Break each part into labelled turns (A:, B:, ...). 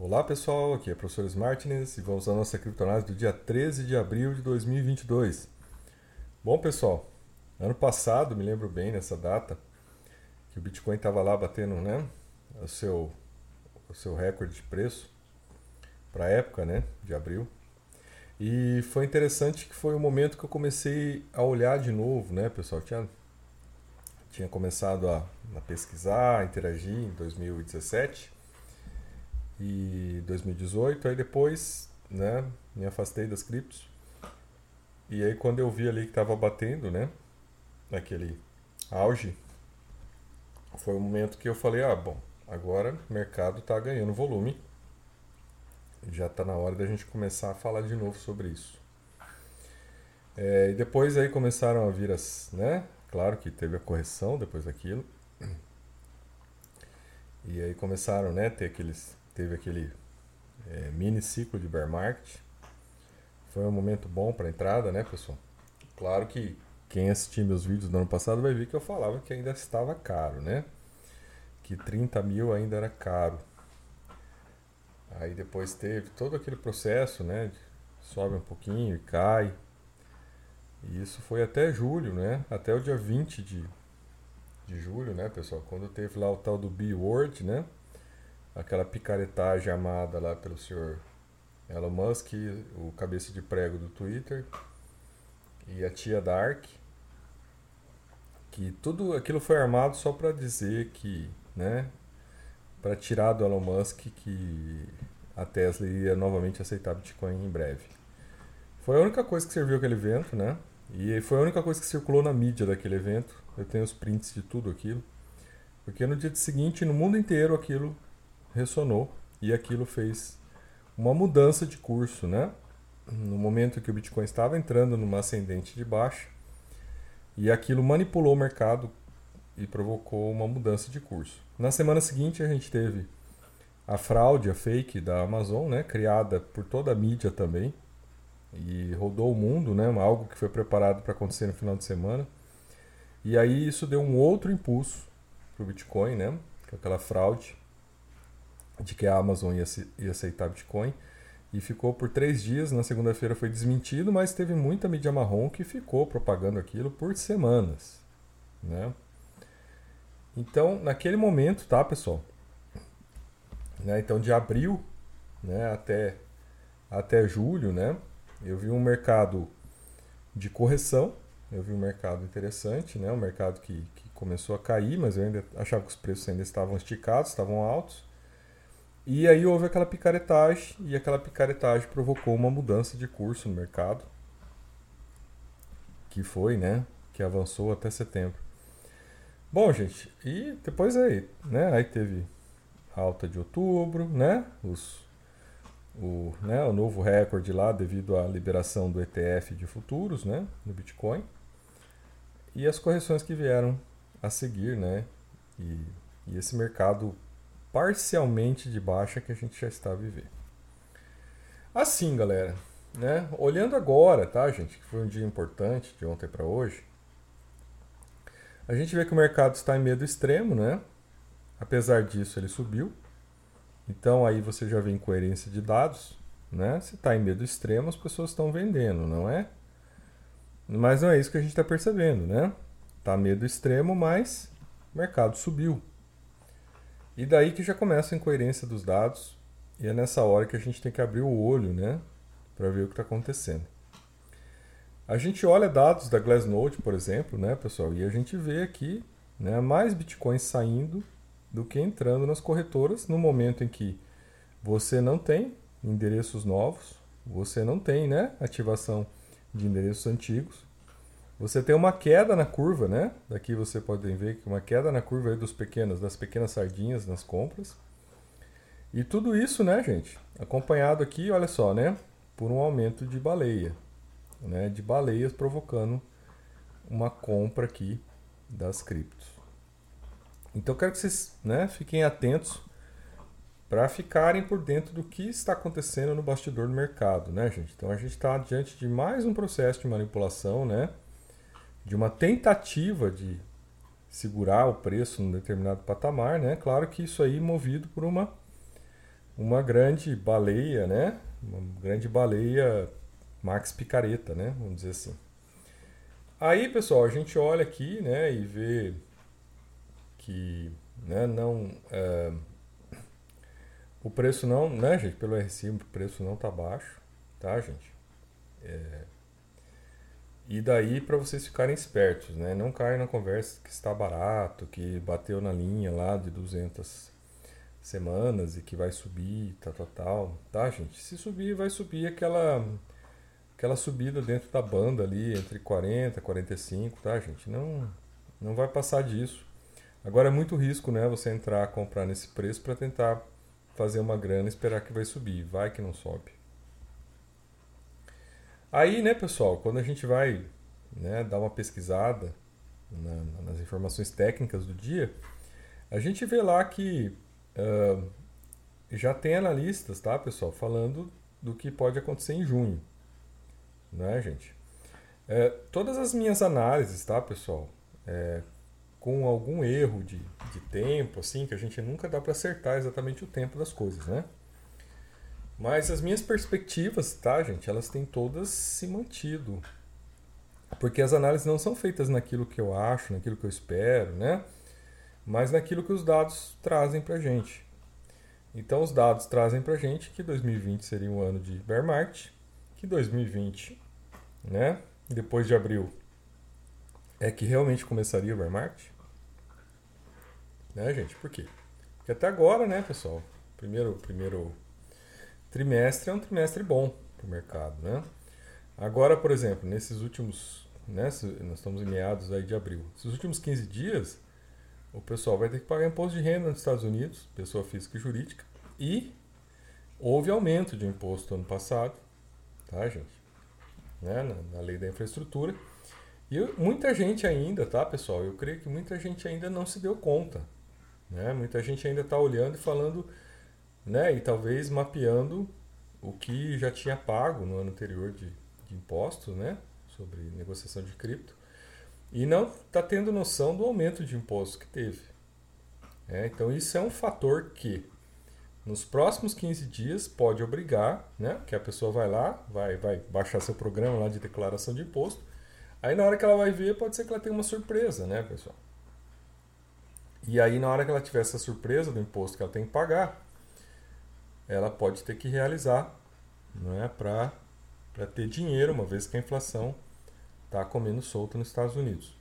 A: Olá pessoal, aqui é o professor Martins e vamos à nossa criptonase do dia 13 de abril de 2022. Bom pessoal, ano passado, me lembro bem nessa data, que o Bitcoin estava lá batendo né, o, seu, o seu recorde de preço para a época né, de abril. E foi interessante que foi o momento que eu comecei a olhar de novo, né pessoal? Tinha, tinha começado a, a pesquisar, a interagir em 2017 e 2018. Aí depois, né, me afastei das criptos. E aí quando eu vi ali que estava batendo, né, naquele auge, foi o momento que eu falei, ah, bom, agora o mercado está ganhando volume. Já está na hora da gente começar a falar de novo sobre isso. É, e depois aí começaram a vir as, né? Claro que teve a correção depois daquilo. E aí começaram, né, ter aqueles teve aquele é, mini ciclo de bear market. Foi um momento bom para entrada, né, pessoal? Claro que quem assistiu meus vídeos do ano passado vai ver que eu falava que ainda estava caro, né? Que 30 mil ainda era caro. Aí depois teve todo aquele processo, né? Sobe um pouquinho e cai. E isso foi até julho, né? Até o dia 20 de, de julho, né, pessoal? Quando teve lá o tal do B-Word, né? Aquela picaretagem amada lá pelo senhor Elon Musk, o cabeça de prego do Twitter, e a tia Dark, que tudo aquilo foi armado só para dizer que, né, para tirar do Elon Musk que a Tesla iria novamente aceitar Bitcoin em breve. Foi a única coisa que serviu aquele evento, né? E foi a única coisa que circulou na mídia daquele evento. Eu tenho os prints de tudo aquilo. Porque no dia seguinte, no mundo inteiro, aquilo ressonou e aquilo fez uma mudança de curso, né? No momento que o Bitcoin estava entrando numa ascendente de baixa, e aquilo manipulou o mercado e provocou uma mudança de curso. Na semana seguinte a gente teve a fraude, a fake da Amazon, né, criada por toda a mídia também, e rodou o mundo, né, algo que foi preparado para acontecer no final de semana. E aí isso deu um outro impulso para o Bitcoin, né, com aquela fraude de que a Amazon ia, ia aceitar Bitcoin. E ficou por três dias. Na segunda-feira foi desmentido, mas teve muita mídia marrom que ficou propagando aquilo por semanas. Né? Então, naquele momento, tá, pessoal? Né? Então, de abril né, até, até julho, né, eu vi um mercado de correção. Eu vi um mercado interessante, né, um mercado que, que começou a cair, mas eu ainda achava que os preços ainda estavam esticados, estavam altos. E aí houve aquela picaretagem e aquela picaretagem provocou uma mudança de curso no mercado, que foi, né, que avançou até setembro. Bom, gente, e depois aí, né, aí teve alta de outubro, né, os, o, né, o novo recorde lá devido à liberação do ETF de futuros, né, no Bitcoin, e as correções que vieram a seguir, né, e, e esse mercado parcialmente de baixa que a gente já está viver. Assim, galera, né? Olhando agora, tá, gente, que foi um dia importante de ontem para hoje, a gente vê que o mercado está em medo extremo, né? Apesar disso, ele subiu. Então aí você já vê incoerência de dados, né? Se está em medo extremo, as pessoas estão vendendo, não é? Mas não é isso que a gente está percebendo, né? Está medo extremo, mas o mercado subiu. E daí que já começa a incoerência dos dados, e é nessa hora que a gente tem que abrir o olho, né, para ver o que está acontecendo. A gente olha dados da Glassnode, por exemplo, né, pessoal, e a gente vê aqui né, mais bitcoins saindo do que entrando nas corretoras no momento em que você não tem endereços novos, você não tem né, ativação de endereços antigos, você tem uma queda na curva, né? Daqui você pode ver que uma queda na curva dos pequenos, das pequenas sardinhas nas compras. E tudo isso, né, gente, acompanhado aqui, olha só, né, por um aumento de baleia, né, de baleias provocando uma compra aqui das criptos. Então quero que vocês, né, fiquem atentos para ficarem por dentro do que está acontecendo no bastidor do mercado, né, gente? Então a gente está diante de mais um processo de manipulação, né? De uma tentativa de segurar o preço num determinado patamar, né? Claro que isso aí movido por uma uma grande baleia, né? Uma grande baleia Max Picareta, né? Vamos dizer assim. Aí, pessoal, a gente olha aqui, né, e vê que, né, não é, o preço não, né, gente, pelo RSI o preço não tá baixo, tá, gente? É, e daí para vocês ficarem espertos, né? Não caem na conversa que está barato, que bateu na linha lá de 200 semanas e que vai subir, tal, tal, tal, tá, gente? Se subir, vai subir aquela aquela subida dentro da banda ali entre 40 e 45, tá, gente? Não não vai passar disso. Agora é muito risco, né, você entrar comprar nesse preço para tentar fazer uma grana esperar que vai subir, vai que não sobe. Aí, né, pessoal, quando a gente vai né, dar uma pesquisada na, nas informações técnicas do dia, a gente vê lá que uh, já tem analistas, tá, pessoal, falando do que pode acontecer em junho, né, gente? É, todas as minhas análises, tá, pessoal, é, com algum erro de, de tempo, assim, que a gente nunca dá para acertar exatamente o tempo das coisas, né? Mas as minhas perspectivas, tá, gente, elas têm todas se mantido. Porque as análises não são feitas naquilo que eu acho, naquilo que eu espero, né? Mas naquilo que os dados trazem pra gente. Então os dados trazem pra gente que 2020 seria um ano de bear market, que 2020, né, depois de abril, é que realmente começaria o bear market. Né, gente? Por quê? Porque até agora, né, pessoal, primeiro primeiro trimestre é um trimestre bom para o mercado, né? Agora, por exemplo, nesses últimos, né, nós estamos em meados aí de abril, esses últimos 15 dias, o pessoal vai ter que pagar imposto de renda nos Estados Unidos, pessoa física e jurídica, e houve aumento de imposto ano passado, tá, gente? Né, na, na lei da infraestrutura. E muita gente ainda, tá, pessoal? Eu creio que muita gente ainda não se deu conta. Né? Muita gente ainda está olhando e falando né? E talvez mapeando o que já tinha pago no ano anterior de, de impostos, né? Sobre negociação de cripto. E não está tendo noção do aumento de impostos que teve. É, então isso é um fator que nos próximos 15 dias pode obrigar, né? Que a pessoa vai lá, vai, vai baixar seu programa lá de declaração de imposto. Aí na hora que ela vai ver, pode ser que ela tenha uma surpresa, né, pessoal? E aí na hora que ela tiver essa surpresa do imposto que ela tem que pagar, ela pode ter que realizar não é, para ter dinheiro, uma vez que a inflação está comendo solta nos Estados Unidos.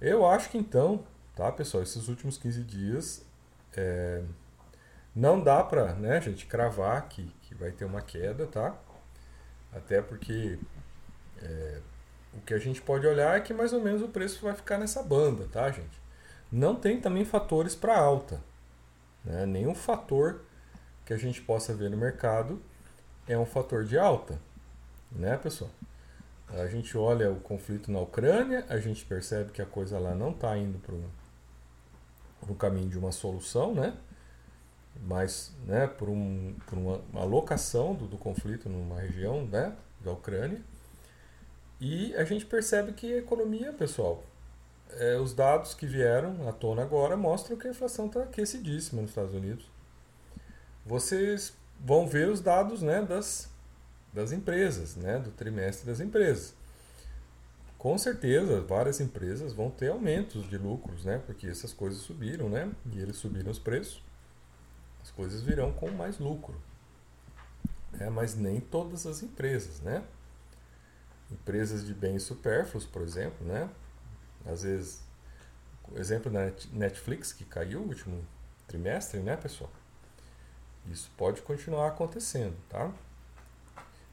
A: Eu acho que então, tá, pessoal, esses últimos 15 dias é, não dá para, né, gente, cravar que, que vai ter uma queda, tá? Até porque é, o que a gente pode olhar é que mais ou menos o preço vai ficar nessa banda, tá, gente? Não tem também fatores para alta, né? nenhum fator que a gente possa ver no mercado é um fator de alta, né, pessoal? A gente olha o conflito na Ucrânia, a gente percebe que a coisa lá não está indo para o caminho de uma solução, né? Mas, né, por, um, por uma, uma alocação do, do conflito numa região, né, da Ucrânia. E a gente percebe que a economia, pessoal, é, os dados que vieram à tona agora mostram que a inflação está aquecidíssima nos Estados Unidos vocês vão ver os dados né, das, das empresas, né, do trimestre das empresas. Com certeza, várias empresas vão ter aumentos de lucros, né, porque essas coisas subiram, né, e eles subiram os preços, as coisas virão com mais lucro. É, mas nem todas as empresas, né? Empresas de bens supérfluos, por exemplo, né? Às vezes, exemplo da Netflix, que caiu no último trimestre, né, pessoal? Isso pode continuar acontecendo, tá?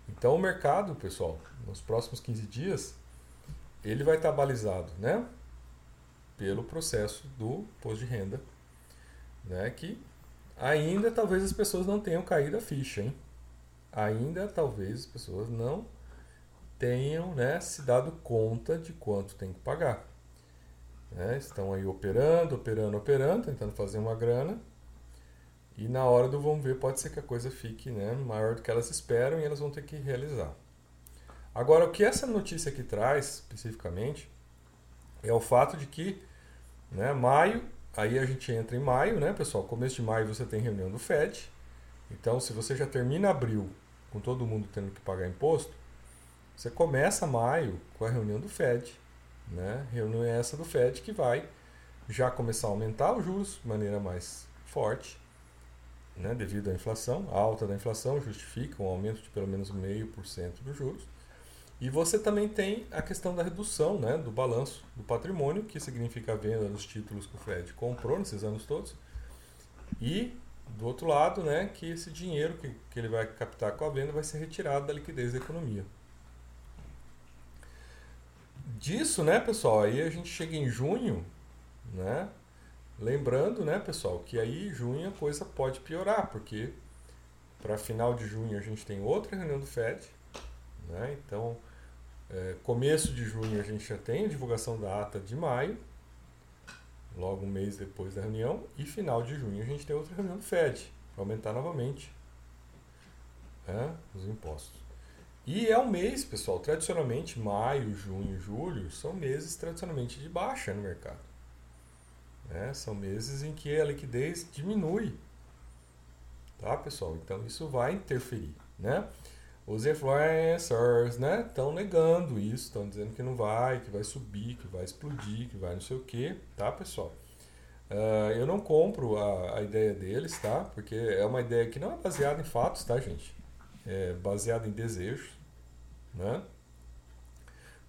A: Então o mercado, pessoal, nos próximos 15 dias, ele vai estar balizado, né? Pelo processo do imposto de renda, né? Que ainda talvez as pessoas não tenham caído a ficha, hein? Ainda talvez as pessoas não tenham né, se dado conta de quanto tem que pagar. Né? Estão aí operando, operando, operando, tentando fazer uma grana, e na hora do vamos ver, pode ser que a coisa fique né, maior do que elas esperam e elas vão ter que realizar. Agora, o que essa notícia aqui traz, especificamente, é o fato de que né, maio, aí a gente entra em maio, né, pessoal? Começo de maio você tem reunião do FED, Então, se você já termina abril com todo mundo tendo que pagar imposto, você começa maio com a reunião do Fed. Né? Reunião essa do Fed que vai já começar a aumentar os juros de maneira mais forte, né? devido à inflação. A alta da inflação justifica um aumento de pelo menos 0,5% dos juros. E você também tem a questão da redução né, do balanço do patrimônio, que significa a venda dos títulos que o Fed comprou nesses anos todos. E, do outro lado, né, que esse dinheiro que, que ele vai captar com a venda vai ser retirado da liquidez da economia. Disso, né, pessoal, aí a gente chega em junho, né, lembrando, né, pessoal, que aí em junho a coisa pode piorar, porque para final de junho a gente tem outra reunião do Fed, né, então é, começo de junho a gente já tem a divulgação da ata de maio, logo um mês depois da reunião, e final de junho a gente tem outra reunião do FED, para aumentar novamente né, os impostos. E é um mês, pessoal, tradicionalmente, maio, junho, julho, são meses tradicionalmente de baixa no mercado. Né? São meses em que a liquidez diminui. Tá, pessoal? Então isso vai interferir, né? Os influencers, né, estão negando isso, estão dizendo que não vai, que vai subir, que vai explodir, que vai não sei o que, tá, pessoal? Uh, eu não compro a, a ideia deles, tá? Porque é uma ideia que não é baseada em fatos, tá, gente? É baseada em desejos, né?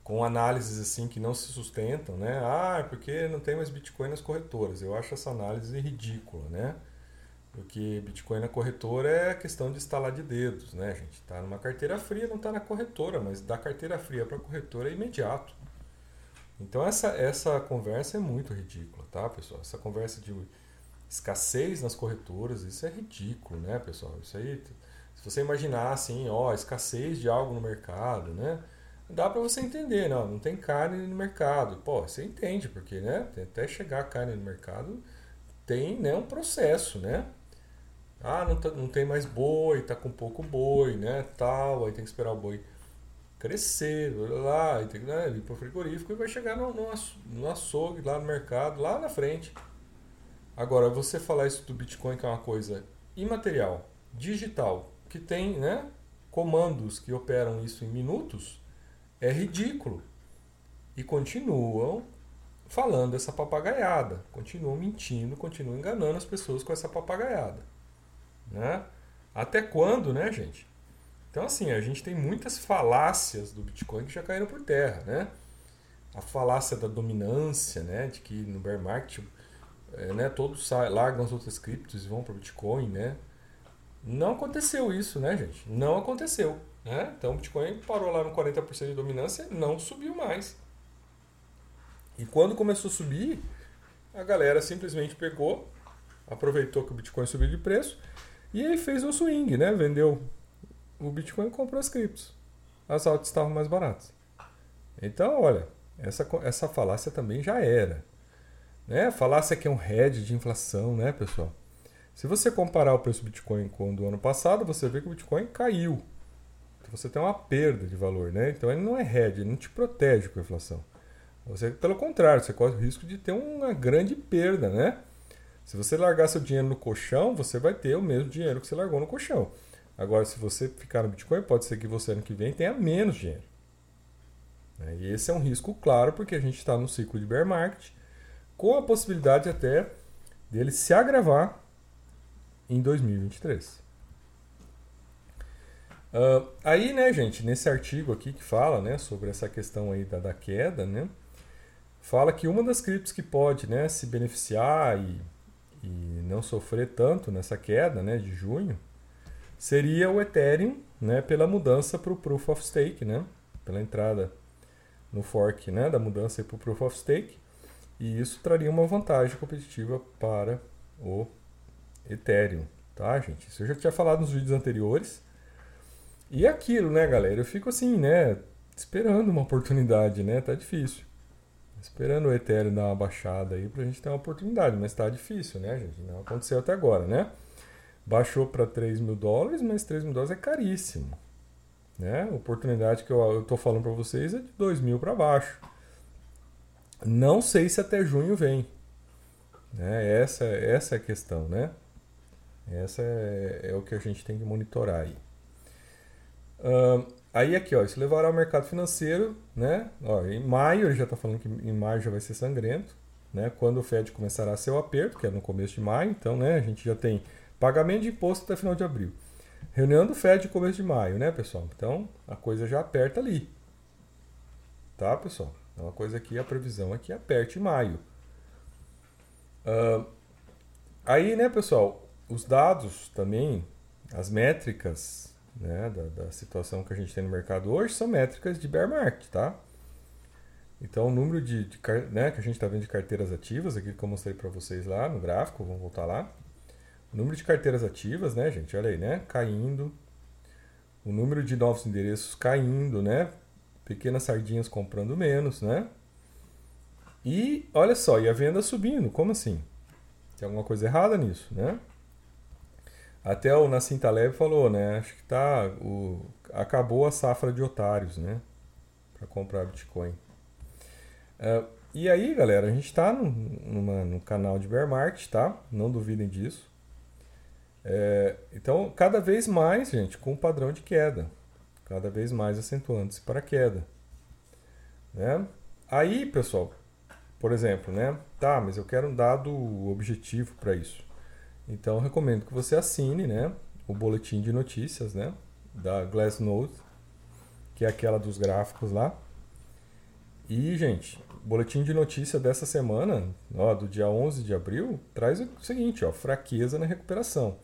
A: Com análises assim que não se sustentam, né? Ah, é porque não tem mais Bitcoin nas corretoras. Eu acho essa análise ridícula, né? Porque Bitcoin na corretora é questão de instalar de dedos, né, gente? Tá numa carteira fria, não está na corretora, mas da carteira fria para corretora é imediato. Então essa, essa conversa é muito ridícula, tá, pessoal? Essa conversa de escassez nas corretoras, isso é ridículo, né, pessoal? Isso aí, se você imaginar assim, ó, escassez de algo no mercado, né? Dá para você entender, não, não tem carne no mercado. Pô, você entende, porque, né, até chegar a carne no mercado tem, né, um processo, né? Ah, não, tá, não tem mais boi, tá com pouco boi, né? Tal, aí tem que esperar o boi crescer, lá, aí tem que né, ir para o frigorífico e vai chegar no, no, no açougue, lá no mercado, lá na frente. Agora, você falar isso do Bitcoin, que é uma coisa imaterial, digital, que tem né, comandos que operam isso em minutos, é ridículo. E continuam falando essa papagaiada, continuam mentindo, continuam enganando as pessoas com essa papagaiada. Né? Até quando, né, gente? Então, assim, a gente tem muitas falácias do Bitcoin que já caíram por terra, né? A falácia da dominância, né? De que no bear market, é, né, todos largam as outras criptos e vão para o Bitcoin, né? Não aconteceu isso, né, gente? Não aconteceu. Né? Então o Bitcoin parou lá no 40% de dominância, não subiu mais. E quando começou a subir, a galera simplesmente pegou, aproveitou que o Bitcoin subiu de preço e aí fez um swing, né? Vendeu o Bitcoin e comprou as criptos. As altas estavam mais baratas. Então, olha, essa, essa falácia também já era. Né? A falácia que é um head de inflação, né, pessoal? Se você comparar o preço do Bitcoin com o do ano passado, você vê que o Bitcoin caiu. Você tem uma perda de valor, né? Então ele não é head, ele não te protege com a inflação. Você, pelo contrário, você corre o risco de ter uma grande perda, né? Se você largar seu dinheiro no colchão, você vai ter o mesmo dinheiro que você largou no colchão. Agora, se você ficar no Bitcoin, pode ser que você ano que vem tenha menos dinheiro. Né? E esse é um risco claro, porque a gente está no ciclo de bear market, com a possibilidade até dele se agravar em 2023. Uh, aí, né, gente, nesse artigo aqui que fala né, sobre essa questão aí da, da queda, né, fala que uma das criptos que pode né, se beneficiar e e não sofrer tanto nessa queda né, de junho, seria o Ethereum né, pela mudança para o Proof of Stake, né, pela entrada no fork né, da mudança para o Proof of Stake, e isso traria uma vantagem competitiva para o Ethereum, tá, gente? Isso eu já tinha falado nos vídeos anteriores. E aquilo, né, galera? Eu fico assim, né, esperando uma oportunidade, né? Tá difícil. Esperando o Ethereum dar uma baixada aí pra gente ter uma oportunidade, mas tá difícil, né, gente? Não aconteceu até agora, né? Baixou para 3 mil dólares, mas 3 mil dólares é caríssimo. Né? A oportunidade que eu, eu tô falando para vocês é de 2 mil para baixo. Não sei se até junho vem. Né? Essa, essa é a questão, né? Essa é, é o que a gente tem que monitorar aí. Uh, aí aqui, ó, isso levará ao mercado financeiro, né? Ó, em maio, ele já está falando que em maio já vai ser sangrento, né? Quando o Fed começará o aperto, que é no começo de maio, então, né? A gente já tem pagamento de imposto até final de abril. Reunião do Fed começo de maio, né, pessoal? Então, a coisa já aperta ali. Tá, pessoal? É uma coisa aqui, a previsão é que aperte em maio. Uh, aí, né, pessoal, os dados também, as métricas né, da, da, situação que a gente tem no mercado hoje são métricas de bear market, tá? Então, o número de, de né, que a gente está vendo de carteiras ativas, aqui que eu mostrei para vocês lá no gráfico, vamos voltar lá. O número de carteiras ativas, né, gente, olha aí, né, caindo. O número de novos endereços caindo, né? Pequenas sardinhas comprando menos, né? E olha só, e a venda subindo, como assim? Tem alguma coisa errada nisso, né? Até o Nassim Taleb falou, né? Acho que tá o acabou a safra de otários, né? Para comprar Bitcoin. Uh, e aí, galera, a gente está no, no canal de bear market, tá? Não duvidem disso. É, então, cada vez mais, gente, com um padrão de queda, cada vez mais acentuando-se para a queda, né? Aí, pessoal, por exemplo, né? Tá, mas eu quero um dado objetivo para isso. Então, recomendo que você assine, né? O boletim de notícias, né? Da Glassnode, que é aquela dos gráficos lá. E, gente, boletim de notícia dessa semana, ó, do dia 11 de abril, traz o seguinte, ó, fraqueza na recuperação.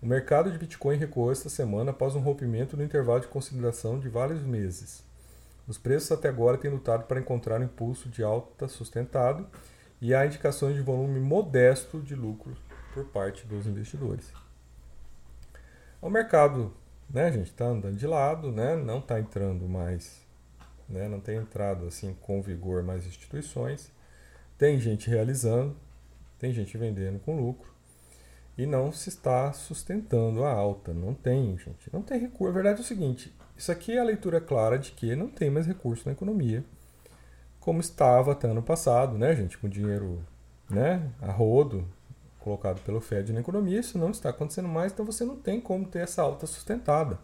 A: O mercado de Bitcoin recuou esta semana após um rompimento no intervalo de consideração de vários meses. Os preços até agora têm lutado para encontrar um impulso de alta sustentado e há indicações de volume modesto de lucro por parte dos investidores. O mercado, né, gente, está andando de lado, né, não está entrando mais, né, não tem entrado assim com vigor mais instituições. Tem gente realizando, tem gente vendendo com lucro e não se está sustentando a alta. Não tem, gente. Não tem recurso. A verdade é o seguinte: isso aqui é a leitura clara de que não tem mais recurso na economia, como estava até ano passado, né, gente? Com dinheiro né, a rodo colocado pelo Fed na economia, isso não está acontecendo mais, então você não tem como ter essa alta sustentada.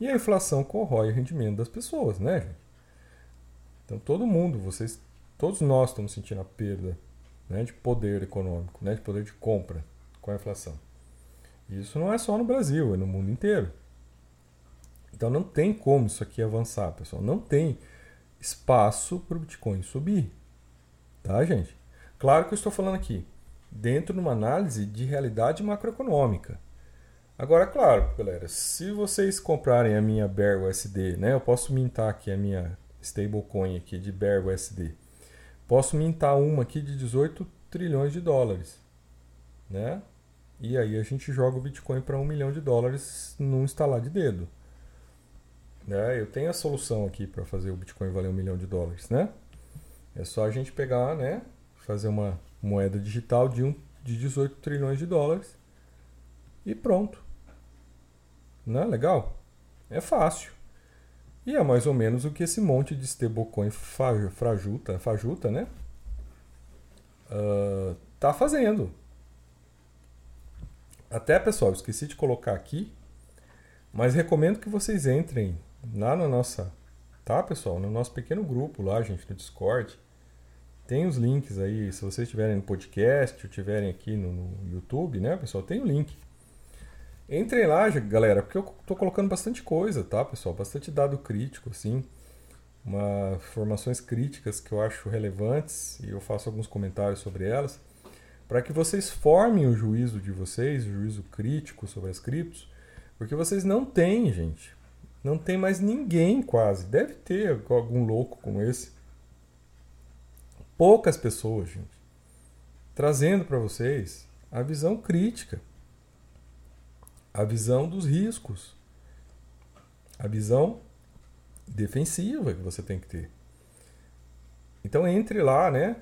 A: E a inflação corrói o rendimento das pessoas, né, gente? Então todo mundo, vocês, todos nós estamos sentindo a perda né, de poder econômico, né, de poder de compra com a inflação. Isso não é só no Brasil, é no mundo inteiro. Então não tem como isso aqui avançar, pessoal. Não tem espaço para o Bitcoin subir. Tá, gente? Claro que eu estou falando aqui dentro de uma análise de realidade macroeconômica. Agora, claro, galera, se vocês comprarem a minha Bear USD, né, eu posso mintar aqui a minha stablecoin aqui de Bear USD. Posso mintar uma aqui de 18 trilhões de dólares, né? E aí a gente joga o Bitcoin para um milhão de dólares num instalar de dedo. Né? Eu tenho a solução aqui para fazer o Bitcoin valer um milhão de dólares, né? É só a gente pegar, né? Fazer uma moeda digital de, um, de 18 trilhões de dólares e pronto. Não é legal? É fácil. E é mais ou menos o que esse monte de stablecoin fajuta, fajuta né? Uh, tá fazendo. Até, pessoal, esqueci de colocar aqui, mas recomendo que vocês entrem lá na nossa, tá, pessoal? No nosso pequeno grupo lá, gente, no Discord. Tem os links aí, se vocês estiverem no podcast ou estiverem aqui no, no, YouTube, né, pessoal? Tem o link. Entrem lá, galera, porque eu tô colocando bastante coisa, tá, pessoal? Bastante dado crítico, assim. Uma, formações críticas que eu acho relevantes e eu faço alguns comentários sobre elas para que vocês formem o juízo de vocês, o juízo crítico sobre as criptos, porque vocês não têm, gente. Não tem mais ninguém quase. Deve ter algum louco como esse. Poucas pessoas, gente. Trazendo para vocês a visão crítica, a visão dos riscos, a visão defensiva que você tem que ter. Então entre lá, né?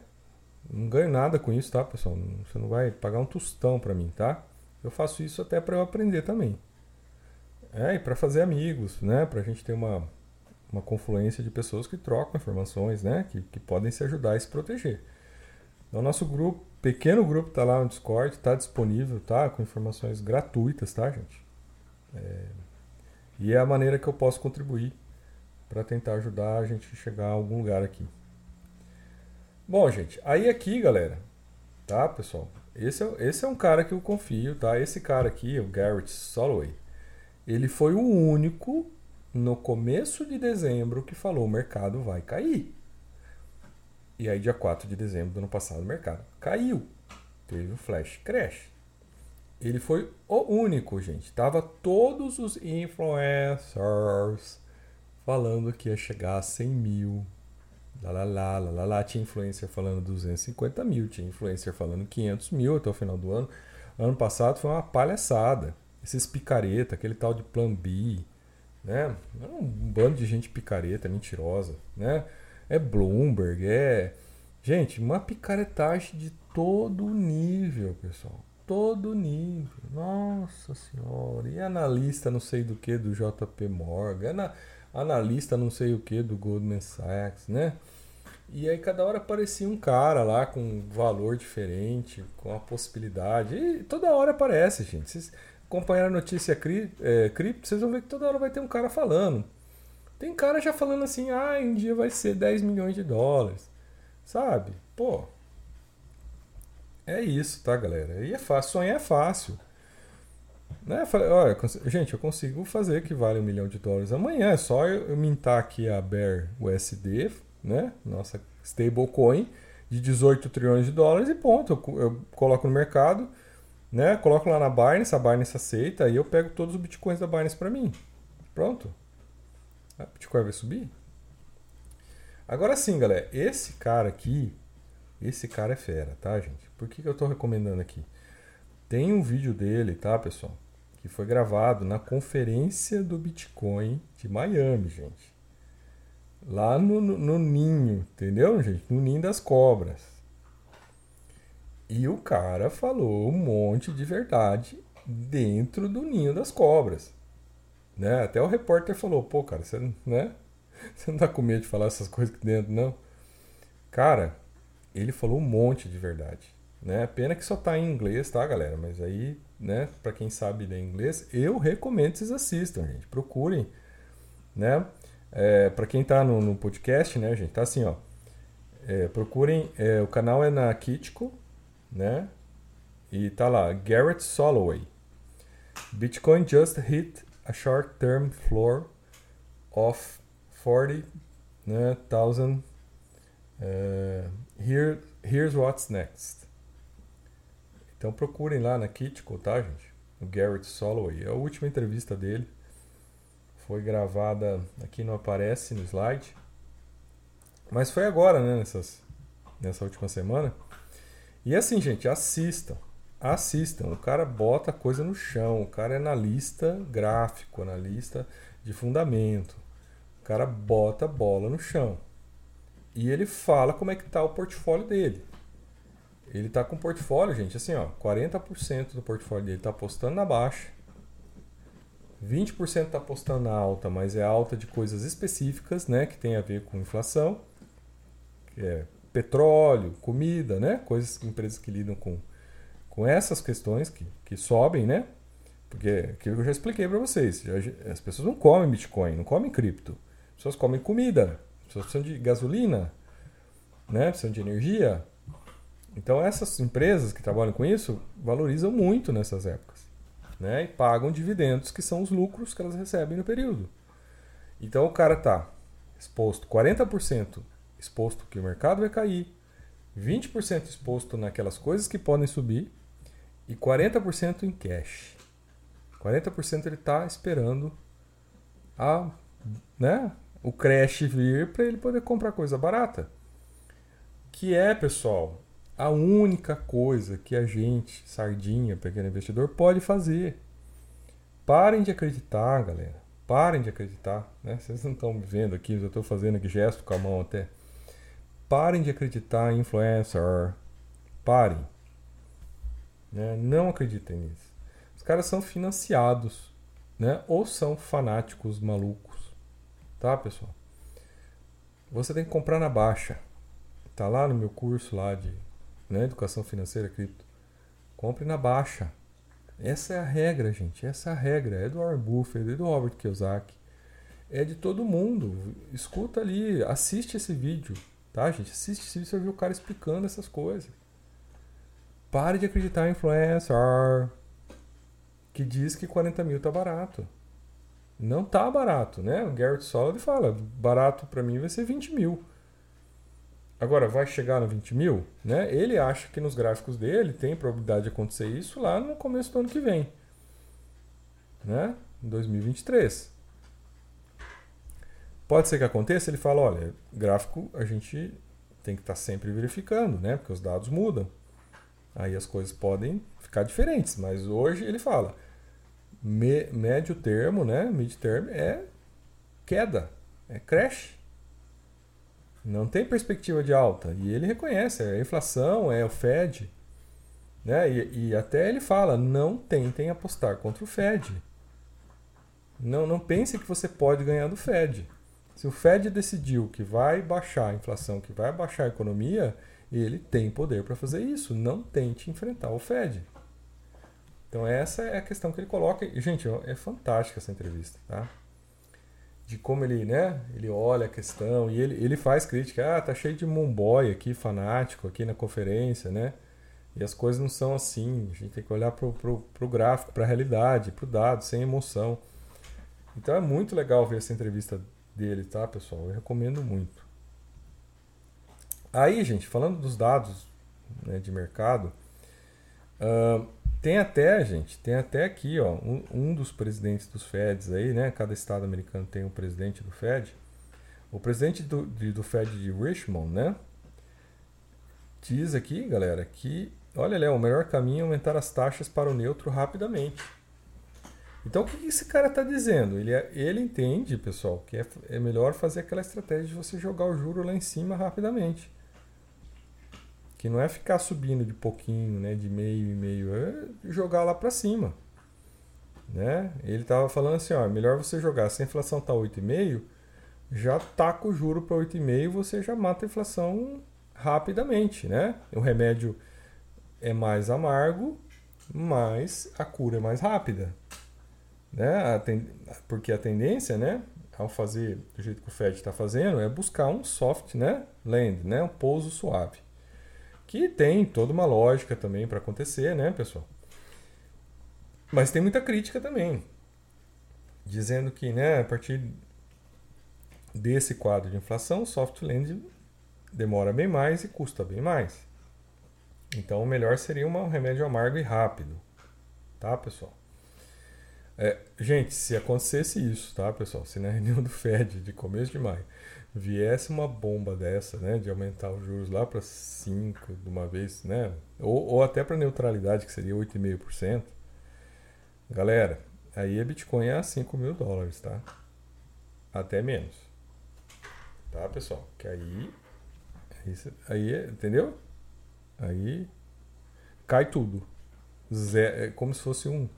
A: Não ganho nada com isso, tá, pessoal? Você não vai pagar um tostão para mim, tá? Eu faço isso até para eu aprender também. É, e para fazer amigos, né? Para a gente ter uma, uma confluência de pessoas que trocam informações, né? Que, que podem se ajudar a se proteger. Então, nosso grupo, pequeno grupo, tá lá no Discord, tá disponível, tá? Com informações gratuitas, tá, gente? É, e é a maneira que eu posso contribuir para tentar ajudar a gente a chegar a algum lugar aqui. Bom, gente, aí aqui, galera, tá, pessoal? Esse é, esse é um cara que eu confio, tá? Esse cara aqui, o Garrett Soloway, ele foi o único no começo de dezembro que falou o mercado vai cair. E aí, dia 4 de dezembro do ano passado, o mercado caiu. Teve o flash crash. Ele foi o único, gente. Tava todos os influencers falando que ia chegar a 100 mil. Lá, lá, lá, lá, lá, lá. Tinha influencer falando 250 mil, tinha influencer falando 500 mil até o final do ano. Ano passado foi uma palhaçada. Esses picareta, aquele tal de Plan B, né? É um bando de gente picareta, mentirosa, né? É Bloomberg, é... Gente, uma picaretagem de todo nível, pessoal todo nível. Nossa senhora. E analista não sei do que do JP Morgan, analista não sei o que do Goldman Sachs, né? E aí cada hora aparecia um cara lá com um valor diferente, com a possibilidade. E toda hora aparece, gente. Vocês acompanharam a notícia cri, é, cripto, vocês vão ver que toda hora vai ter um cara falando. Tem cara já falando assim, ah, um dia vai ser 10 milhões de dólares. Sabe? Pô, é isso, tá, galera? E é fácil, sonhar é fácil. Né? Falei, olha, gente, eu consigo fazer que vale um milhão de dólares amanhã. É só eu mintar aqui a Bear USD, né? Nossa stablecoin de 18 trilhões de dólares e ponto. Eu, eu, coloco no mercado, né? Coloco lá na Binance, a Binance aceita, aí eu pego todos os bitcoins da Binance para mim. Pronto. A Bitcoin vai subir. Agora sim, galera, esse cara aqui, esse cara é fera, tá, gente? Por que, que eu estou recomendando aqui? Tem um vídeo dele, tá, pessoal? Que foi gravado na conferência do Bitcoin de Miami, gente. Lá no, no, no ninho, entendeu, gente? No ninho das cobras. E o cara falou um monte de verdade dentro do ninho das cobras. Né? Até o repórter falou, pô, cara, você, né? você não tá com medo de falar essas coisas aqui dentro, não? Cara, ele falou um monte de verdade. Né? Pena que só tá em inglês, tá, galera? Mas aí, né, para quem sabe ler inglês, eu recomendo que vocês assistam, gente. Procurem, né? É, para quem tá no, no, podcast, né, gente, tá assim, ó. É, procurem, é, o canal é na Kitco, né? E tá lá, Garrett Soloway. Bitcoin just hit a short-term floor of 40,000. Né. Uh, here, here's what's next. Então procurem lá na Kitco, tá, gente? O Garrett Soloway. É a última entrevista dele. Foi gravada, aqui não aparece no slide. Mas foi agora, né? Nessas, nessa última semana. E assim, gente, assistam. Assistam. O cara bota a coisa no chão. O cara é analista gráfico, analista de fundamento. O cara bota a bola no chão. E ele fala como é que tá o portfólio dele. Ele está com portfólio, gente, assim, ó, 40% do portfólio dele está apostando na baixa, 20% está apostando na alta, mas é alta de coisas específicas, né, que tem a ver com inflação, que é petróleo, comida, né, coisas, empresas que lidam com, com essas questões que, que sobem, né, porque aquilo que eu já expliquei para vocês, as pessoas não comem Bitcoin, não comem cripto, as pessoas comem comida, as pessoas precisam de gasolina, né, precisam de energia, então essas empresas que trabalham com isso valorizam muito nessas épocas. Né? E pagam dividendos, que são os lucros que elas recebem no período. Então o cara está exposto 40% exposto que o mercado vai cair, 20% exposto naquelas coisas que podem subir e 40% em cash. 40% ele está esperando a, né, o crash vir para ele poder comprar coisa barata. Que é, pessoal, a única coisa que a gente, sardinha, pequeno investidor, pode fazer. Parem de acreditar, galera. Parem de acreditar. Né? Vocês não estão vendo aqui, eu estou fazendo aqui gesto com a mão até. Parem de acreditar em influencer. Parem. Né? Não acreditem nisso. Os caras são financiados. Né? Ou são fanáticos malucos. Tá, pessoal? Você tem que comprar na baixa. Tá lá no meu curso lá de né? Educação financeira cripto. Compre na baixa. Essa é a regra, gente. Essa é a regra. É do Warren Buffett, é do Robert Kiyosaki. É de todo mundo. Escuta ali, assiste esse vídeo, tá, gente? Assiste vídeo, você viu o cara explicando essas coisas. Pare de acreditar em influencer que diz que 40 mil tá barato. Não tá barato, né? O Garrett Solid fala, barato para mim vai ser 20 mil. Agora, vai chegar no 20 mil? Né? Ele acha que nos gráficos dele tem probabilidade de acontecer isso lá no começo do ano que vem. Né? Em 2023. Pode ser que aconteça, ele fala, olha, gráfico a gente tem que estar tá sempre verificando, né? Porque os dados mudam. Aí as coisas podem ficar diferentes, mas hoje ele fala, me, médio termo, né? Mid term é queda, é crash. Não tem perspectiva de alta. E ele reconhece, é a inflação, é o Fed. Né? E, e até ele fala, não tentem apostar contra o Fed. Não, não pense que você pode ganhar do Fed. Se o Fed decidiu que vai baixar a inflação, que vai baixar a economia, ele tem poder para fazer isso. Não tente enfrentar o Fed. Então essa é a questão que ele coloca. E, gente, é fantástica essa entrevista, tá? de como ele, né, ele olha a questão e ele, ele faz crítica, ah, tá cheio de mumboy aqui, fanático aqui na conferência, né? E as coisas não são assim, a gente tem que olhar pro, pro, pro gráfico, para a realidade, pro dado, sem emoção. Então é muito legal ver essa entrevista dele, tá, pessoal? Eu recomendo muito. Aí, gente, falando dos dados né, de mercado, uh, tem até, gente, tem até aqui, ó, um, um, dos presidentes dos Feds aí, né? Cada estado americano tem um presidente do Fed. O presidente do, de, do Fed de Richmond, né? Diz aqui, galera, que, olha, Léo, o melhor caminho é aumentar as taxas para o neutro rapidamente. Então, o que esse cara está dizendo? Ele, é, ele entende, pessoal, que é, é melhor fazer aquela estratégia de você jogar o juro lá em cima rapidamente que não é ficar subindo de pouquinho, né, de meio e meio, é jogar lá para cima. Né? Ele estava falando assim, ó, melhor você jogar, se a inflação tá 8,5, já taca o juro para 8,5, você já mata a inflação rapidamente, né? O remédio é mais amargo, mas a cura é mais rápida, né? A ten... Porque a tendência, né, ao fazer do jeito que o Fed está fazendo, é buscar um soft, né, land, né, um pouso suave que tem toda uma lógica também para acontecer, né, pessoal? Mas tem muita crítica também, dizendo que, né, a partir desse quadro de inflação, soft landing demora bem mais e custa bem mais. Então, o melhor seria um remédio amargo e rápido, tá, pessoal? É, gente, se acontecesse isso, tá, pessoal? Se na reunião do Fed de começo de maio viesse uma bomba dessa, né, de aumentar os juros lá para 5 de uma vez, né, ou, ou até para neutralidade, que seria 8,5%, galera, aí a Bitcoin é a 5 mil dólares, tá? Até menos. Tá, pessoal? Que aí, aí, aí entendeu? Aí cai tudo. Zé, é como se fosse um,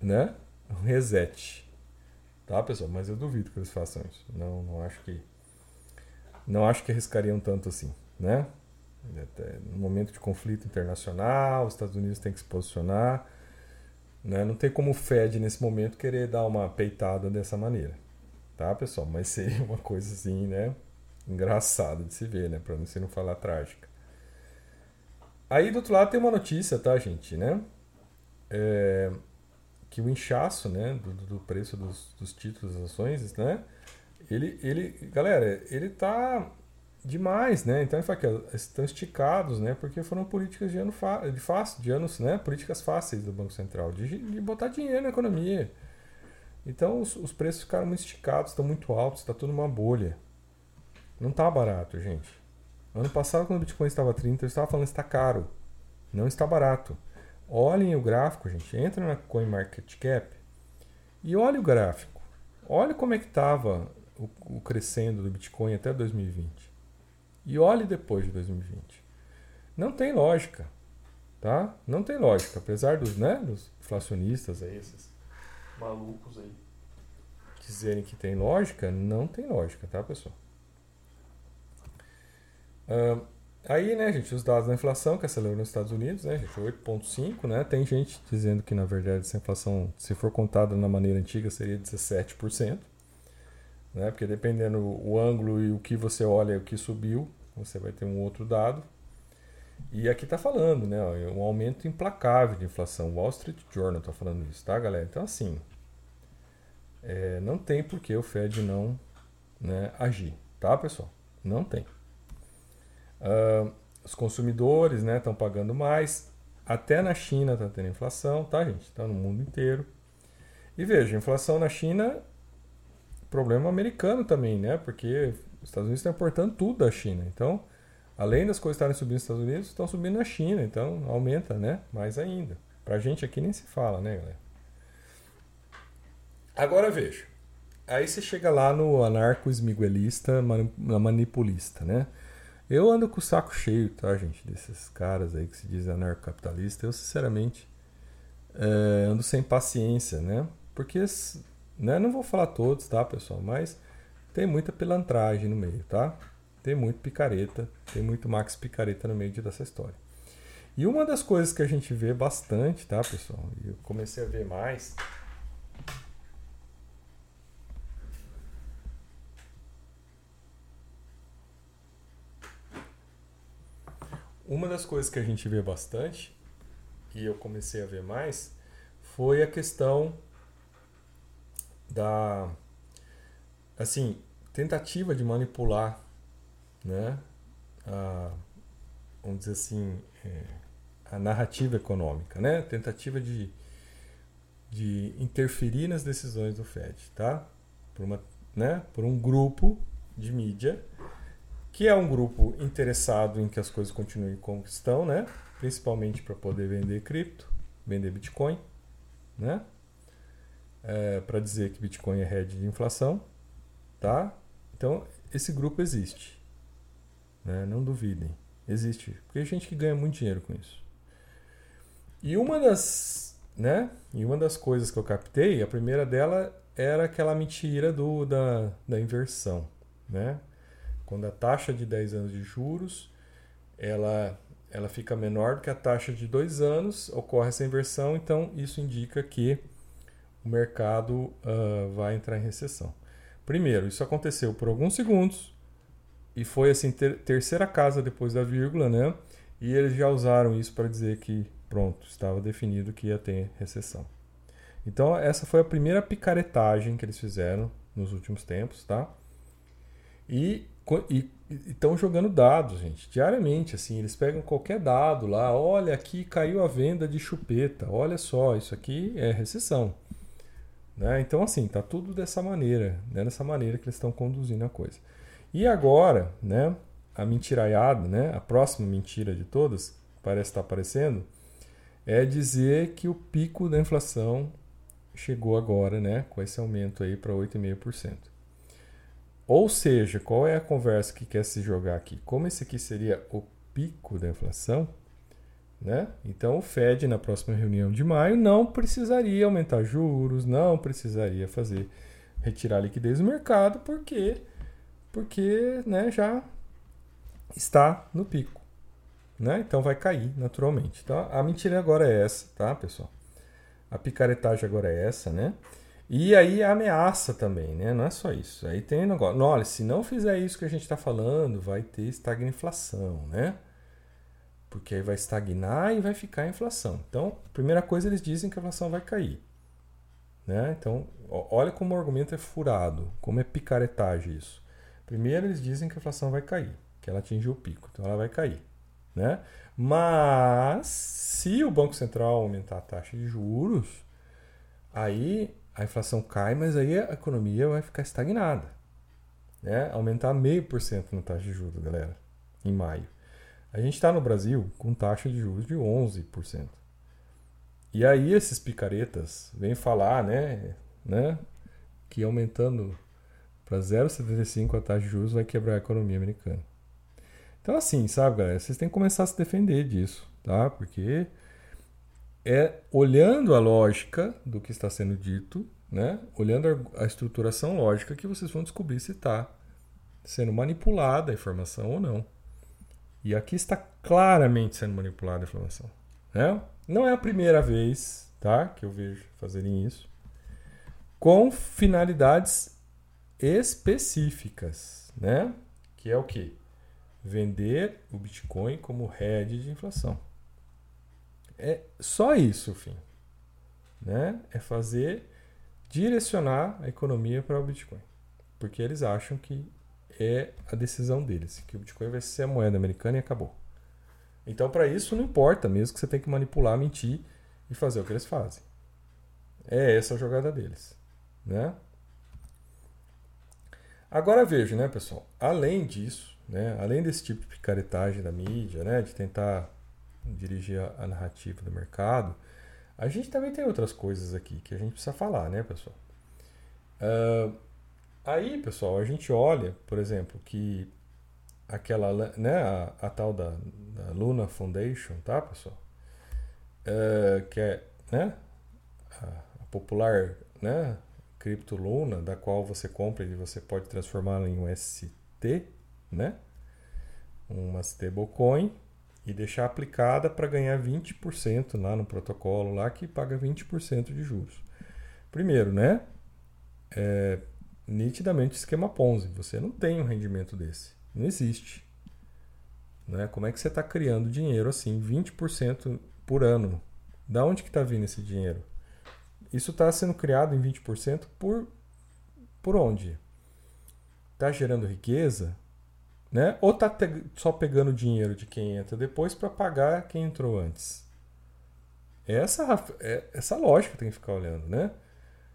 A: né, um reset. Tá, pessoal? Mas eu duvido que eles façam isso. Não, não acho que não acho que arriscariam tanto assim, né? Até no momento de conflito internacional, os Estados Unidos têm que se posicionar. Né? Não tem como o Fed, nesse momento, querer dar uma peitada dessa maneira. Tá, pessoal? Mas seria uma coisa assim, né? Engraçada de se ver, né? Para você não falar trágica. Aí do outro lado tem uma notícia, tá, gente, né? É, que o inchaço, né, do, do preço dos, dos títulos das ações, né? ele, ele, galera, ele tá demais, né? Então ele fala que estão esticados, né? Porque foram políticas de ano de fácil, de anos, né? Políticas fáceis do Banco Central, de, de botar dinheiro na economia. Então os, os preços ficaram muito esticados, estão muito altos, está tudo uma bolha. Não tá barato, gente. Ano passado, quando o Bitcoin estava 30, eu estava falando está caro. Não está barato. Olhem o gráfico, gente. Entra na CoinMarketCap e olhe o gráfico. Olha como é que estava o, o crescendo do Bitcoin até 2020. E olhe depois de 2020. Não tem lógica, tá? Não tem lógica, apesar dos, né, dos inflacionistas aí, esses malucos aí dizerem que tem lógica, não tem lógica, tá, pessoal? Uh, aí, né, gente, os dados da inflação que acelerou nos Estados Unidos, né, gente, 8,5, né? Tem gente dizendo que, na verdade, essa inflação, se for contada na maneira antiga, seria 17%, né? Porque dependendo o ângulo e o que você olha, o que subiu, você vai ter um outro dado. E aqui está falando, né, ó, um aumento implacável de inflação. Wall Street Journal está falando isso, tá, galera? Então, assim, é, não tem por que o Fed não né, agir, tá, pessoal? Não tem. Uh, os consumidores estão né, pagando mais. Até na China está tendo inflação, tá, gente? Está no mundo inteiro. E veja, inflação na China, problema americano também, né? Porque os Estados Unidos estão importando tudo da China. Então, além das coisas estarem subindo nos Estados Unidos, estão subindo na China. Então, aumenta, né? Mais ainda. Pra gente aqui nem se fala, né, galera? Agora veja. Aí você chega lá no anarco-esmiguelista manipulista, né? Eu ando com o saco cheio, tá, gente? Desses caras aí que se dizem anarcocapitalista. Eu, sinceramente, é, ando sem paciência, né? Porque, né, não vou falar todos, tá, pessoal? Mas tem muita pilantragem no meio, tá? Tem muito picareta, tem muito Max Picareta no meio dessa história. E uma das coisas que a gente vê bastante, tá, pessoal? E eu comecei a ver mais Uma das coisas que a gente vê bastante, e eu comecei a ver mais, foi a questão da assim, tentativa de manipular, né, a, vamos dizer assim, é, a narrativa econômica, né, tentativa de, de interferir nas decisões do Fed, tá, por uma, né, por um grupo de mídia que é um grupo interessado em que as coisas continuem como estão, né? Principalmente para poder vender cripto, vender Bitcoin, né? É, para dizer que Bitcoin é hedge de inflação, tá? Então esse grupo existe, né? Não duvidem, existe, porque tem gente que ganha muito dinheiro com isso. E uma das, né? E uma das coisas que eu captei, a primeira dela era aquela mentira do da, da inversão, né? Quando a taxa de 10 anos de juros ela, ela fica menor do que a taxa de 2 anos, ocorre essa inversão, então isso indica que o mercado uh, vai entrar em recessão. Primeiro, isso aconteceu por alguns segundos e foi assim ter, terceira casa depois da vírgula, né? E eles já usaram isso para dizer que pronto, estava definido que ia ter recessão. Então essa foi a primeira picaretagem que eles fizeram nos últimos tempos, tá? E e estão jogando dados, gente, diariamente. Assim, eles pegam qualquer dado lá, olha, aqui caiu a venda de chupeta, olha só, isso aqui é recessão. Né? Então, assim, tá tudo dessa maneira, né? dessa maneira que eles estão conduzindo a coisa. E agora, né, a mentiraiada, né, a próxima mentira de todas, parece estar aparecendo, é dizer que o pico da inflação chegou agora, né, com esse aumento aí para 8,5%. Ou seja, qual é a conversa que quer se jogar aqui? Como esse aqui seria o pico da inflação, né? Então o Fed na próxima reunião de maio não precisaria aumentar juros, não precisaria fazer retirar liquidez do mercado, porque porque, né, já está no pico, né? Então vai cair naturalmente. Então a mentira agora é essa, tá, pessoal? A picaretagem agora é essa, né? E aí a ameaça também, né? Não é só isso. Aí tem negócio. Olha, se não fizer isso que a gente está falando, vai ter estagnação, né? Porque aí vai estagnar e vai ficar a inflação. Então, primeira coisa, eles dizem que a inflação vai cair. Né? Então, olha como o argumento é furado, como é picaretagem isso. Primeiro, eles dizem que a inflação vai cair, que ela atingiu o pico, então ela vai cair. Né? Mas, se o Banco Central aumentar a taxa de juros, aí a inflação cai, mas aí a economia vai ficar estagnada. Né? Aumentar meio por cento na taxa de juros, galera, em maio. A gente está no Brasil com taxa de juros de 11%. E aí esses picaretas vêm falar, né, né que aumentando para 0,75 a taxa de juros vai quebrar a economia americana. Então assim, sabe, galera, vocês têm que começar a se defender disso, tá? Porque é olhando a lógica do que está sendo dito, né? olhando a estruturação lógica, que vocês vão descobrir se está sendo manipulada a informação ou não. E aqui está claramente sendo manipulada a informação. Né? Não é a primeira vez tá, que eu vejo fazerem isso. Com finalidades específicas. Né? Que é o que? Vender o Bitcoin como hedge de inflação. É só isso, fim. Né? É fazer direcionar a economia para o Bitcoin. Porque eles acham que é a decisão deles, que o Bitcoin vai ser a moeda americana e acabou. Então, para isso, não importa mesmo que você tem que manipular, mentir e fazer o que eles fazem. É essa a jogada deles. Né? Agora veja, né, pessoal? Além disso, né, além desse tipo de picaretagem da mídia, né, de tentar dirigir a, a narrativa do mercado, a gente também tem outras coisas aqui que a gente precisa falar, né, pessoal? Uh, aí, pessoal, a gente olha, por exemplo, que aquela, né, a, a tal da, da, Luna Foundation, tá, pessoal? Uh, que é, né, a, popular, né, cripto Luna, da qual você compra e você pode transformá-la em um ST, né? Uma stablecoin e deixar aplicada para ganhar 20% lá no protocolo lá que paga 20% de juros. Primeiro, né? É, nitidamente esquema Ponzi. Você não tem um rendimento desse. Não existe. Né? Como é que você está criando dinheiro assim, 20% por ano? Da onde que está vindo esse dinheiro? Isso está sendo criado em 20% por, por onde? Está gerando riqueza? Né? Ou está só pegando dinheiro de quem entra depois para pagar quem entrou antes? Essa, é, essa lógica tem que ficar olhando, né?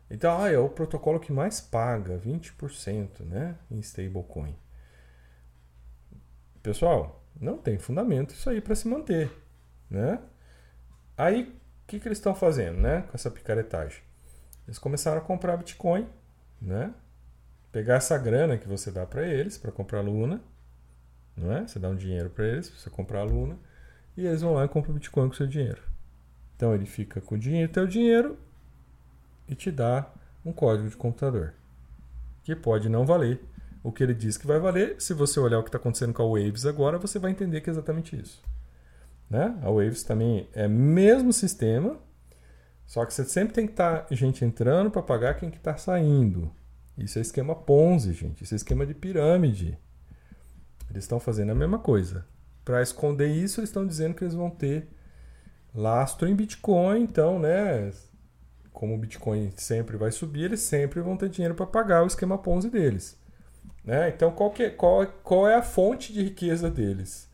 A: Então, ah, é o protocolo que mais paga, 20% né, em stablecoin. Pessoal, não tem fundamento isso aí para se manter. Né? Aí, o que, que eles estão fazendo né, com essa picaretagem? Eles começaram a comprar Bitcoin, né? pegar essa grana que você dá para eles para comprar Luna não é? Você dá um dinheiro para eles, você comprar a Luna, e eles vão lá e compram Bitcoin com o seu dinheiro. Então ele fica com o dinheiro, teu dinheiro, e te dá um código de computador. Que pode não valer o que ele diz que vai valer. Se você olhar o que está acontecendo com a Waves agora, você vai entender que é exatamente isso. Né? A Waves também é mesmo sistema, só que você sempre tem que estar tá gente entrando para pagar quem que está saindo. Isso é esquema Ponzi, gente. Isso é esquema de pirâmide. Eles estão fazendo a mesma coisa. Para esconder isso, eles estão dizendo que eles vão ter lastro em Bitcoin, então, né? Como o Bitcoin sempre vai subir, eles sempre vão ter dinheiro para pagar o esquema Ponzi deles. Né? Então, qual, que, qual, qual é a fonte de riqueza deles?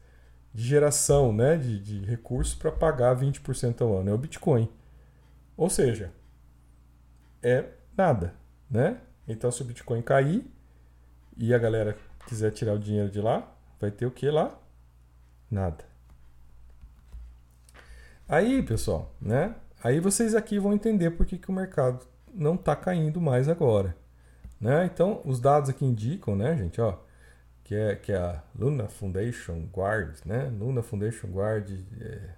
A: De geração né? de, de recursos para pagar 20% ao ano? É o Bitcoin. Ou seja, é nada. Né? Então, se o Bitcoin cair e a galera quiser tirar o dinheiro de lá, vai ter o que lá? Nada. Aí, pessoal, né? Aí vocês aqui vão entender por que, que o mercado não está caindo mais agora. Né? Então, os dados aqui indicam, né, gente, ó, que é, que é a Luna Foundation Guard, né? Luna Foundation Guard é,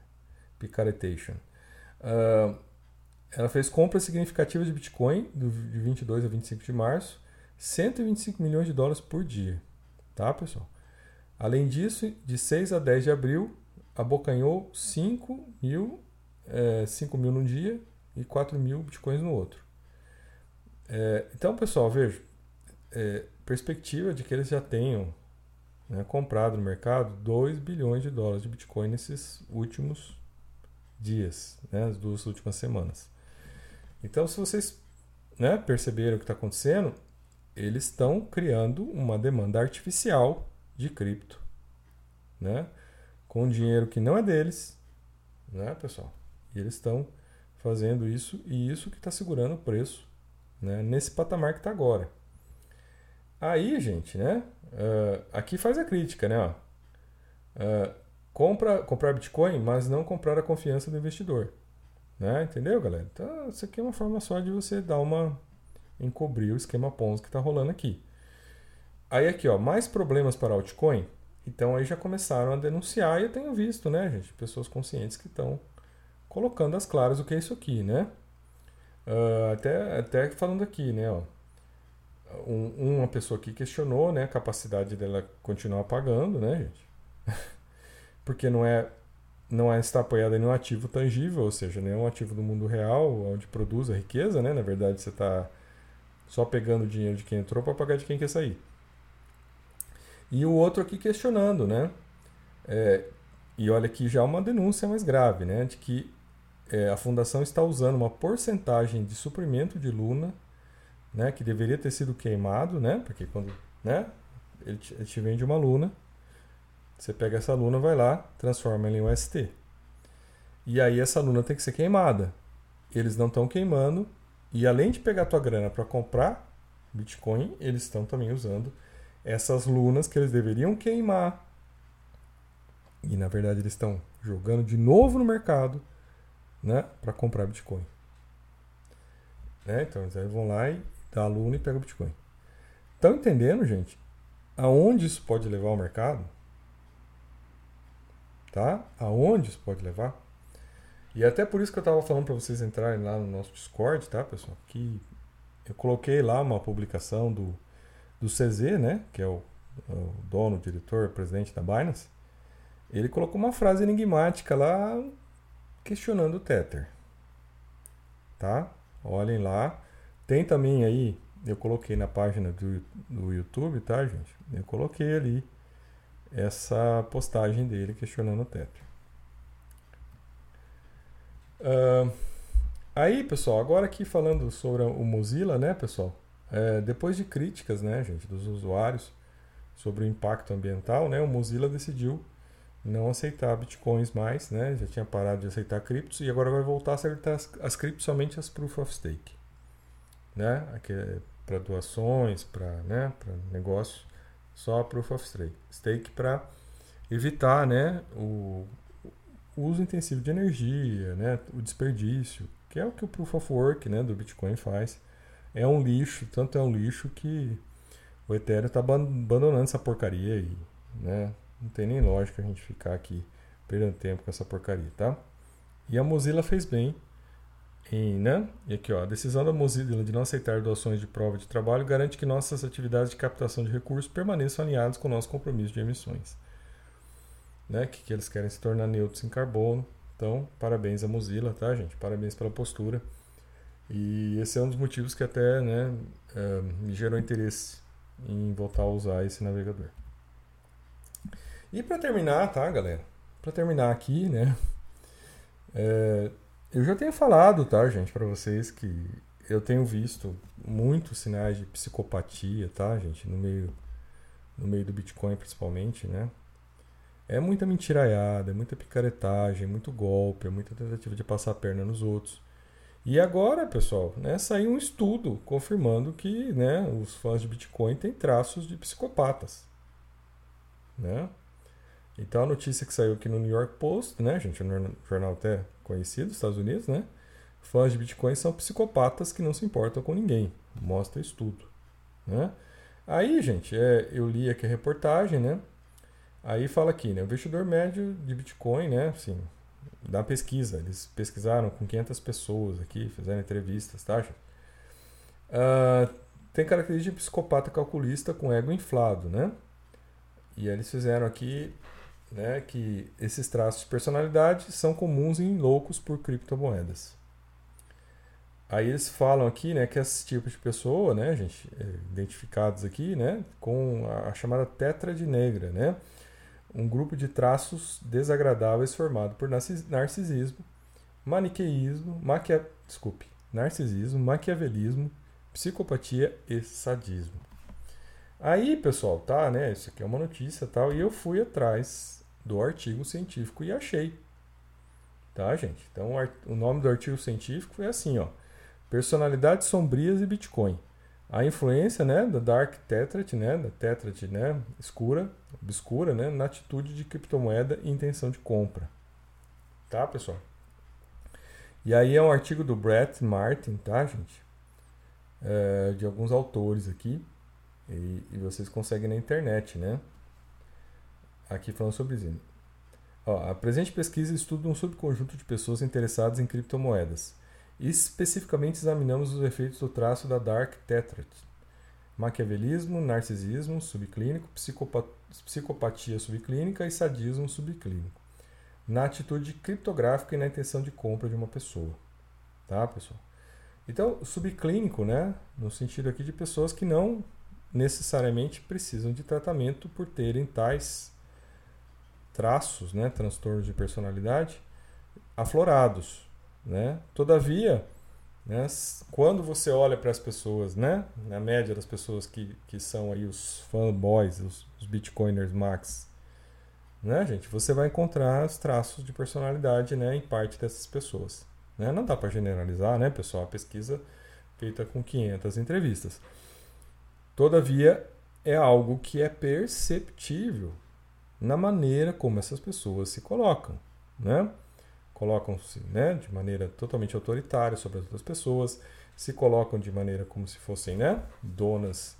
A: Picaretation. Uh, ela fez compras significativas de Bitcoin do, de 22 a 25 de março, 125 milhões de dólares por dia. Tá, pessoal? Além disso, de 6 a 10 de abril, abocanhou 5 mil, é, 5 mil num dia e 4 mil bitcoins no outro. É, então, pessoal, veja, é, perspectiva de que eles já tenham né, comprado no mercado 2 bilhões de dólares de Bitcoin nesses últimos dias, né, as duas últimas semanas. Então, se vocês né, perceberam o que está acontecendo, eles estão criando uma demanda artificial de cripto, né? Com dinheiro que não é deles, né, pessoal? E eles estão fazendo isso e isso que está segurando o preço, né? Nesse patamar que está agora. Aí, gente, né? Uh, aqui faz a crítica, né? Uh, compra, comprar Bitcoin, mas não comprar a confiança do investidor. Né? Entendeu, galera? Então, isso aqui é uma forma só de você dar uma encobrir o esquema Ponzi que está rolando aqui. Aí aqui, ó, mais problemas para altcoin. Então aí já começaram a denunciar e eu tenho visto, né, gente, pessoas conscientes que estão colocando as claras o que é isso aqui, né? Uh, até, até falando aqui, né, ó, um, uma pessoa aqui questionou, né, a capacidade dela continuar pagando, né, gente? porque não é não é está apoiada em um ativo tangível, ou seja, nenhum ativo do mundo real onde produz a riqueza, né? Na verdade, você está só pegando o dinheiro de quem entrou para pagar de quem quer sair. E o outro aqui questionando, né? É, e olha aqui já uma denúncia mais grave, né? De que é, a fundação está usando uma porcentagem de suprimento de Luna, né? Que deveria ter sido queimado, né? Porque quando, né? Ele te, ele te vende uma Luna, você pega essa Luna, vai lá, transforma ela em UST. E aí essa Luna tem que ser queimada. Eles não estão queimando e além de pegar tua grana para comprar Bitcoin, eles estão também usando essas lunas que eles deveriam queimar. E na verdade eles estão jogando de novo no mercado né, para comprar Bitcoin. Né? Então eles vão lá e dá a luna e pega Bitcoin. Estão entendendo, gente? Aonde isso pode levar o mercado? Tá? Aonde isso pode levar? E até por isso que eu estava falando para vocês entrarem lá no nosso Discord, tá, pessoal? Que eu coloquei lá uma publicação do, do CZ, né? Que é o, o dono, diretor, presidente da Binance. Ele colocou uma frase enigmática lá questionando o Tether. Tá? Olhem lá. Tem também aí, eu coloquei na página do, do YouTube, tá, gente? Eu coloquei ali essa postagem dele questionando o Tether. Uh, aí, pessoal, agora aqui falando sobre o Mozilla, né, pessoal? É, depois de críticas, né, gente, dos usuários sobre o impacto ambiental, né, o Mozilla decidiu não aceitar bitcoins mais, né? Já tinha parado de aceitar criptos e agora vai voltar a aceitar as, as criptos somente as proof of stake, né? É para doações, para, né, para negócio, só a proof of stake, stake para evitar, né, o, o uso intensivo de energia, né, o desperdício, que é o que o Proof of Work né, do Bitcoin faz. É um lixo, tanto é um lixo que o Ethereum está abandonando essa porcaria aí. Né? Não tem nem lógica a gente ficar aqui perdendo tempo com essa porcaria, tá? E a Mozilla fez bem em, né? E aqui, ó, a decisão da Mozilla de não aceitar doações de prova de trabalho garante que nossas atividades de captação de recursos permaneçam alinhadas com o nosso compromisso de emissões né, que, que eles querem se tornar neutros em carbono. Então, parabéns a Mozilla, tá, gente? Parabéns pela postura. E esse é um dos motivos que até né, uh, me gerou interesse em voltar a usar esse navegador. E para terminar, tá, galera? Para terminar aqui, né? É, eu já tenho falado, tá, gente, para vocês que eu tenho visto muitos sinais de psicopatia, tá, gente, no meio, no meio do Bitcoin principalmente, né? É muita mentiraiada, é muita picaretagem, muito golpe, é muita tentativa de passar a perna nos outros. E agora, pessoal, né, saiu um estudo confirmando que né, os fãs de Bitcoin têm traços de psicopatas. Né? Então a notícia que saiu aqui no New York Post, né, gente, um jornal até conhecido dos Estados Unidos, né? Fãs de Bitcoin são psicopatas que não se importam com ninguém. Mostra estudo. Né? Aí, gente, é, eu li aqui a reportagem, né? Aí fala aqui, né? O investidor médio de Bitcoin, né? Assim, da pesquisa. Eles pesquisaram com 500 pessoas aqui, fizeram entrevistas, tá? Uh, tem característica de psicopata calculista com ego inflado, né? E aí eles fizeram aqui né, que esses traços de personalidade são comuns em loucos por criptomoedas. Aí eles falam aqui, né, que esses tipos de pessoa, né, gente, é, identificados aqui, né, com a chamada tétrade negra, né, um grupo de traços desagradáveis formado por narcisismo, maniqueísmo, maquia... desculpe, narcisismo, maquiavelismo, psicopatia e sadismo. Aí, pessoal, tá, né? Isso aqui é uma notícia tal, e eu fui atrás do artigo científico e achei. Tá, gente? Então, o nome do artigo científico é assim, ó: Personalidades sombrias e Bitcoin a influência né, da Dark Tetrad, né, da Tetrad né, escura, obscura, né, na atitude de criptomoeda e intenção de compra. Tá, pessoal? E aí é um artigo do Brett Martin, tá, gente? É, de alguns autores aqui. E, e, vocês conseguem na internet, né? Aqui falando sobre isso. A presente pesquisa estuda um subconjunto de pessoas interessadas em criptomoedas Especificamente examinamos os efeitos do traço da Dark Tetrad. Maquiavelismo, narcisismo subclínico, psicopatia subclínica e sadismo subclínico. na atitude criptográfica e na intenção de compra de uma pessoa. Tá, pessoal? Então, subclínico, né, no sentido aqui de pessoas que não necessariamente precisam de tratamento por terem tais traços, né, transtornos de personalidade aflorados, né? Todavia, né, quando você olha para as pessoas, né, na média das pessoas que, que são aí os fanboys, os, os bitcoiners max, né, gente, você vai encontrar os traços de personalidade, né, em parte dessas pessoas. Né? Não dá para generalizar, né, pessoal? A pesquisa feita com 500 entrevistas. Todavia, é algo que é perceptível na maneira como essas pessoas se colocam, né? Colocam-se né, de maneira totalmente autoritária sobre as outras pessoas, se colocam de maneira como se fossem né, donas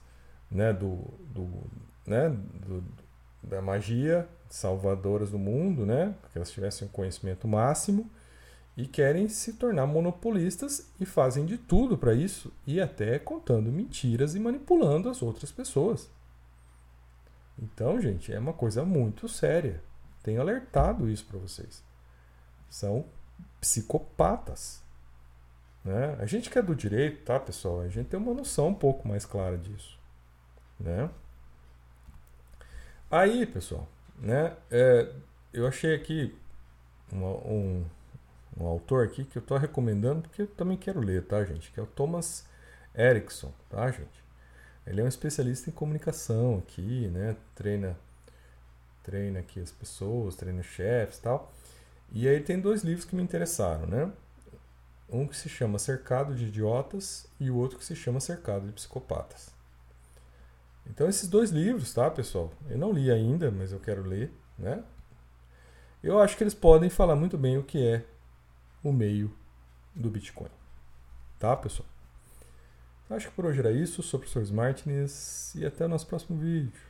A: né, do, do, né, do, da magia, salvadoras do mundo, né, que elas tivessem um conhecimento máximo e querem se tornar monopolistas e fazem de tudo para isso e até contando mentiras e manipulando as outras pessoas. Então, gente, é uma coisa muito séria. Tenho alertado isso para vocês. São psicopatas. Né? A gente que é do direito, tá, pessoal? A gente tem uma noção um pouco mais clara disso. Né? Aí, pessoal, né, é, eu achei aqui uma, um, um autor aqui que eu estou recomendando porque eu também quero ler, tá, gente? Que é o Thomas Erickson, tá, gente? Ele é um especialista em comunicação aqui, né? Treina, treina aqui as pessoas, treina chefes, tal. E aí tem dois livros que me interessaram, né? Um que se chama Cercado de Idiotas e o outro que se chama Cercado de Psicopatas. Então esses dois livros, tá, pessoal? Eu não li ainda, mas eu quero ler, né? Eu acho que eles podem falar muito bem o que é o meio do Bitcoin. Tá, pessoal? Acho que por hoje era isso. Sou o professor Smartness e até o nosso próximo vídeo.